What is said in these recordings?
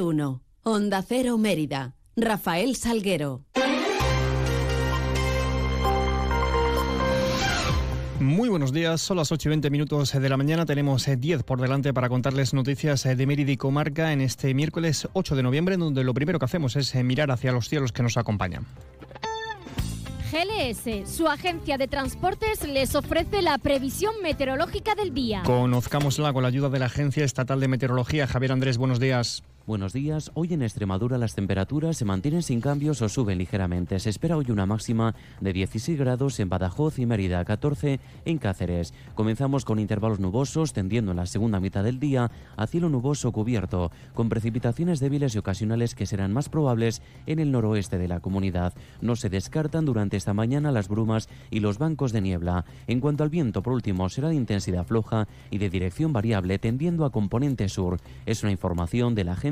1. Onda Cero Mérida. Rafael Salguero. Muy buenos días, son las 8 y 20 minutos de la mañana. Tenemos 10 eh, por delante para contarles noticias eh, de Mérida y Comarca en este miércoles 8 de noviembre, donde lo primero que hacemos es eh, mirar hacia los cielos que nos acompañan. GLS, su agencia de transportes, les ofrece la previsión meteorológica del día. Conozcámosla con la ayuda de la Agencia Estatal de Meteorología. Javier Andrés, buenos días. Buenos días. Hoy en Extremadura las temperaturas se mantienen sin cambios o suben ligeramente. Se espera hoy una máxima de 16 grados en Badajoz y Mérida, 14 en Cáceres. Comenzamos con intervalos nubosos, tendiendo en la segunda mitad del día a cielo nuboso cubierto, con precipitaciones débiles y ocasionales que serán más probables en el noroeste de la comunidad. No se descartan durante esta mañana las brumas y los bancos de niebla. En cuanto al viento, por último, será de intensidad floja y de dirección variable, tendiendo a componente sur. Es una información de la Agencia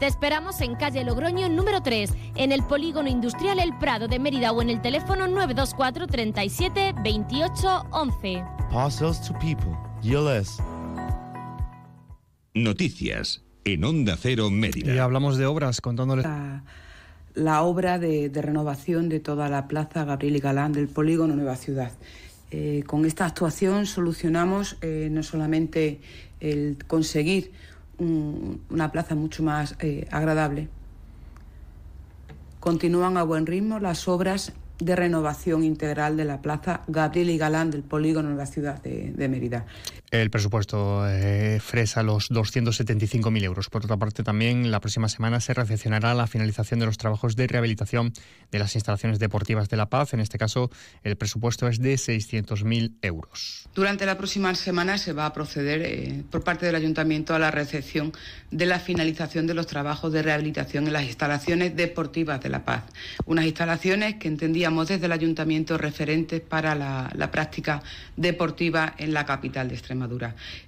Te esperamos en calle Logroño número 3, en el polígono industrial El Prado de Mérida o en el teléfono 924 37 28 11. Parcels to people. GLS. Noticias en Onda Cero Mérida. Y hablamos de obras contándoles. La, la obra de, de, renovación de toda la plaza Gabriel y Galán del polígono Nueva Ciudad. Eh, con esta actuación solucionamos eh, no solamente el conseguir un, una plaza mucho más eh, agradable, continúan a buen ritmo las obras de renovación integral de la plaza Gabriel y Galán del polígono de la ciudad de Mérida. El presupuesto eh, fresa los 275.000 euros. Por otra parte, también la próxima semana se recepcionará la finalización de los trabajos de rehabilitación de las instalaciones deportivas de La Paz. En este caso, el presupuesto es de 600.000 euros. Durante la próxima semana se va a proceder eh, por parte del Ayuntamiento a la recepción de la finalización de los trabajos de rehabilitación en las instalaciones deportivas de La Paz. Unas instalaciones que entendíamos desde el Ayuntamiento referentes para la, la práctica deportiva en la capital de Extremadura.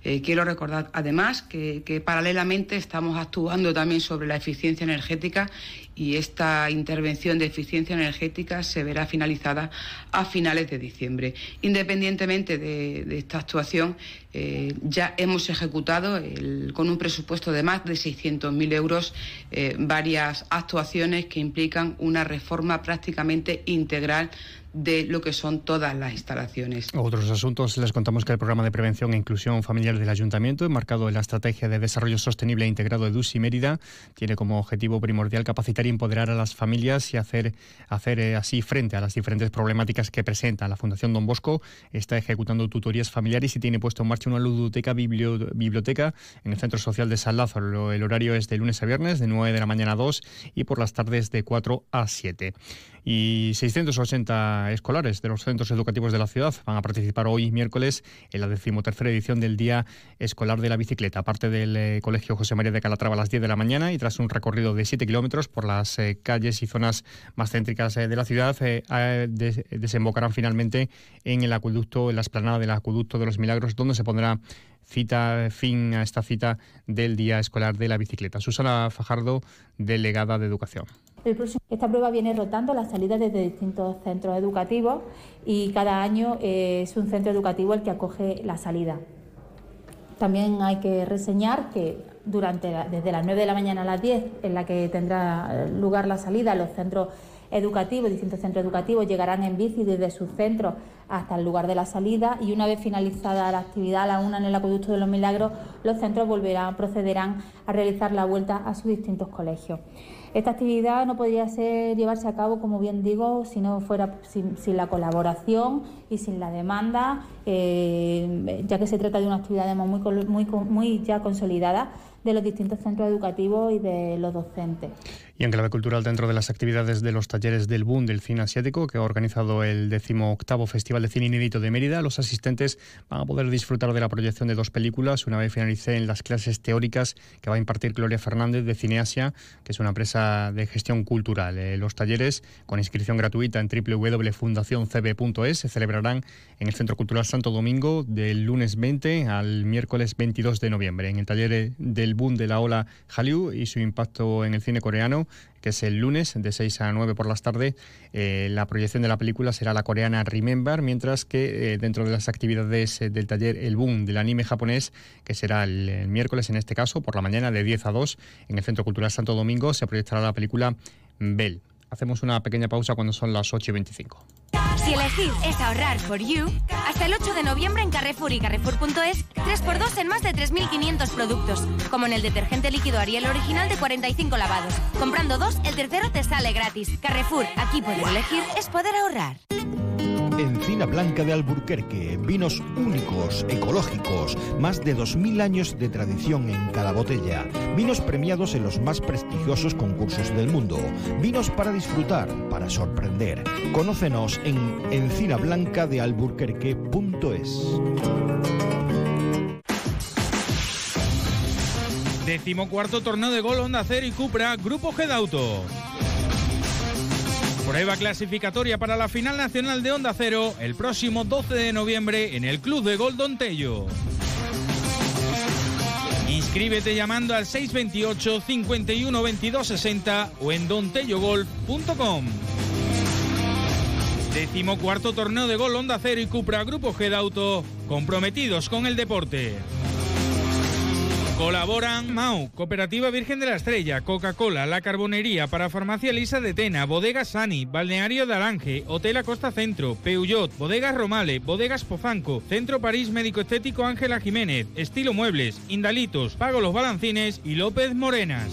Eh, quiero recordar además que, paralelamente estamos actuando también sobre la eficiencia energética y esta intervención de eficiencia energética se verá finalizada a finales de diciembre. Independientemente de, de esta actuación, eh, ya hemos ejecutado el, con un presupuesto de más de 600.000 euros eh, varias actuaciones que implican una reforma prácticamente integral de lo que son todas las instalaciones. Otros asuntos, les contamos que el programa de prevención e inclusión familiar del Ayuntamiento, enmarcado en la Estrategia de Desarrollo Sostenible e Integrado de DUSI Mérida, tiene como objetivo primordial capacitar y empoderar a las familias y hacer, hacer eh, así frente a las diferentes problemáticas que presenta. La Fundación Don Bosco está ejecutando tutorías familiares y tiene puesto en marcha una ludoteca biblio, biblioteca en el Centro Social de San Lázaro. El horario es de lunes a viernes, de 9 de la mañana a 2 y por las tardes de 4 a 7 y 680 escolares de los centros educativos de la ciudad van a participar hoy miércoles en la decimotercera edición del Día Escolar de la Bicicleta, aparte del eh, Colegio José María de Calatrava a las 10 de la mañana y tras un recorrido de 7 kilómetros por las eh, calles y zonas más céntricas eh, de la ciudad, des desembocarán finalmente en el acueducto, en la esplanada del acueducto de los Milagros, donde se pondrá fin a esta cita del Día Escolar de la Bicicleta. Susana Fajardo, delegada de Educación. Esta prueba viene rotando las salidas desde distintos centros educativos y cada año es un centro educativo el que acoge la salida. También hay que reseñar que durante desde las 9 de la mañana a las 10, en la que tendrá lugar la salida, los centros educativos, distintos centros educativos llegarán en bici desde sus centros hasta el lugar de la salida y una vez finalizada la actividad a la una en el acueducto de los Milagros, los centros volverán, procederán a realizar la vuelta a sus distintos colegios. Esta actividad no podría ser, llevarse a cabo, como bien digo, si no fuera sin, la colaboración y sin la demanda, eh, ya que se trata de una actividad muy, muy, muy ya consolidada de los distintos centros educativos y de los docentes. Y en clave cultural, dentro de las actividades de los talleres del Boom del Cine Asiático, que ha organizado el 18 Festival de Cine Inédito de Mérida, los asistentes van a poder disfrutar de la proyección de dos películas una vez finalicen las clases teóricas que va a impartir Gloria Fernández de Cineasia, que es una empresa de gestión cultural. Eh, los talleres, con inscripción gratuita en www.fundacioncb.es, se celebrarán en el Centro Cultural Santo Domingo del lunes 20 al miércoles 22 de noviembre. En el taller del Boom de la ola Hallyu y su impacto en el cine coreano, que es el lunes de 6 a 9 por las tardes. Eh, la proyección de la película será la coreana Remember, mientras que eh, dentro de las actividades eh, del taller El Boom del anime japonés, que será el, miércoles en este caso, por la mañana de 10 a 2, en el Centro Cultural Santo Domingo, se proyectará la película Bell. Hacemos una pequeña pausa cuando son las 8 y 25. Si elegir es ahorrar for you, hasta el 8 de noviembre en Carrefour y Carrefour.es, 3x2 en más de 3.500 productos, como en el detergente líquido Ariel original de 45 lavados. Comprando dos, el tercero te sale gratis. Carrefour, aquí poder elegir es poder ahorrar. Encina Blanca de Alburquerque, vinos únicos, ecológicos, más de 2.000 años de tradición en cada botella, vinos premiados en los más prestigiosos concursos del mundo, vinos para disfrutar, para sorprender. Conócenos en encinablancadealburquerque.es. Décimo cuarto torneo de gol Honda Cero y Cupra, Grupo G Auto. Prueba clasificatoria para la final nacional de Onda Cero el próximo 12 de noviembre en el Club de Golden Tello. Inscríbete llamando al 628 51 22 60 o en dontellogolf.com. Décimo cuarto torneo de gol Onda Cero y Cupra Grupo G de Auto, comprometidos con el deporte. Colaboran MAU, Cooperativa Virgen de la Estrella, Coca-Cola, La Carbonería, para Farmacia Lisa de Tena, Bodegas Sani, Balneario de Alange, Hotel Acosta Centro, Peugeot, Bodegas Romale, Bodegas Pozanco, Centro París Médico Estético Ángela Jiménez, Estilo Muebles, Indalitos, Pago Los Balancines y López Morenas.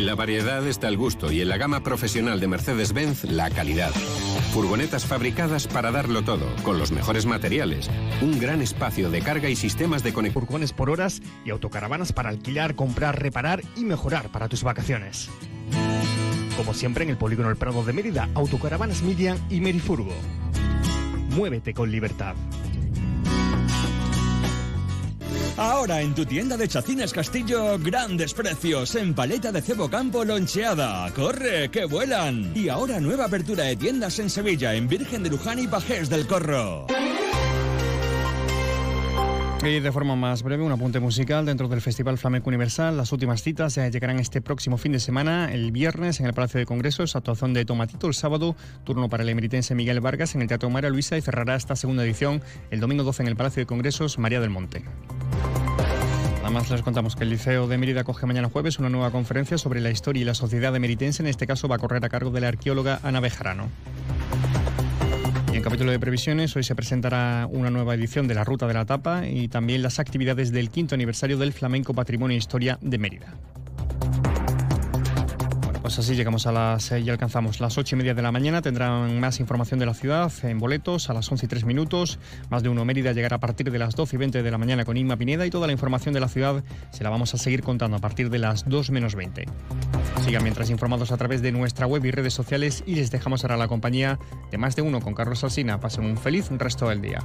En la variedad está el gusto y en la gama profesional de Mercedes-Benz la calidad. Furgonetas fabricadas para darlo todo, con los mejores materiales, un gran espacio de carga y sistemas de conexión. Furgones por horas y autocaravanas para alquilar, comprar, reparar y mejorar para tus vacaciones. Como siempre en el Polígono El Prado de Mérida, Autocaravanas Midian y Merifurgo. Muévete con libertad. Ahora en tu tienda de Chacines Castillo, grandes precios en paleta de cebo campo loncheada. ¡Corre, que vuelan! Y ahora nueva apertura de tiendas en Sevilla, en Virgen de Luján y Pajés del Corro. De forma más breve, un apunte musical dentro del Festival Flamenco Universal. Las últimas citas llegarán este próximo fin de semana, el viernes en el Palacio de Congresos, actuación de Tomatito el sábado, turno para el emeritense Miguel Vargas en el Teatro María Luisa y cerrará esta segunda edición el domingo 12 en el Palacio de Congresos María del Monte. Además, les contamos que el Liceo de Mérida coge mañana jueves una nueva conferencia sobre la historia y la sociedad emeritense. En este caso va a correr a cargo de la arqueóloga Ana Bejarano. Capítulo de previsiones, hoy se presentará una nueva edición de la Ruta de la Tapa y también las actividades del quinto aniversario del Flamenco Patrimonio e Historia de Mérida. Pues así llegamos a las y alcanzamos las ocho y media de la mañana. Tendrán más información de la ciudad en boletos a las 11 y tres minutos. Más de uno Mérida llegará a partir de las 12 y 20 de la mañana con Inma Pineda y toda la información de la ciudad se la vamos a seguir contando a partir de las 2 menos 20. Sigan mientras informados a través de nuestra web y redes sociales y les dejamos ahora la compañía de más de uno con Carlos Alsina. Pasen un feliz resto del día.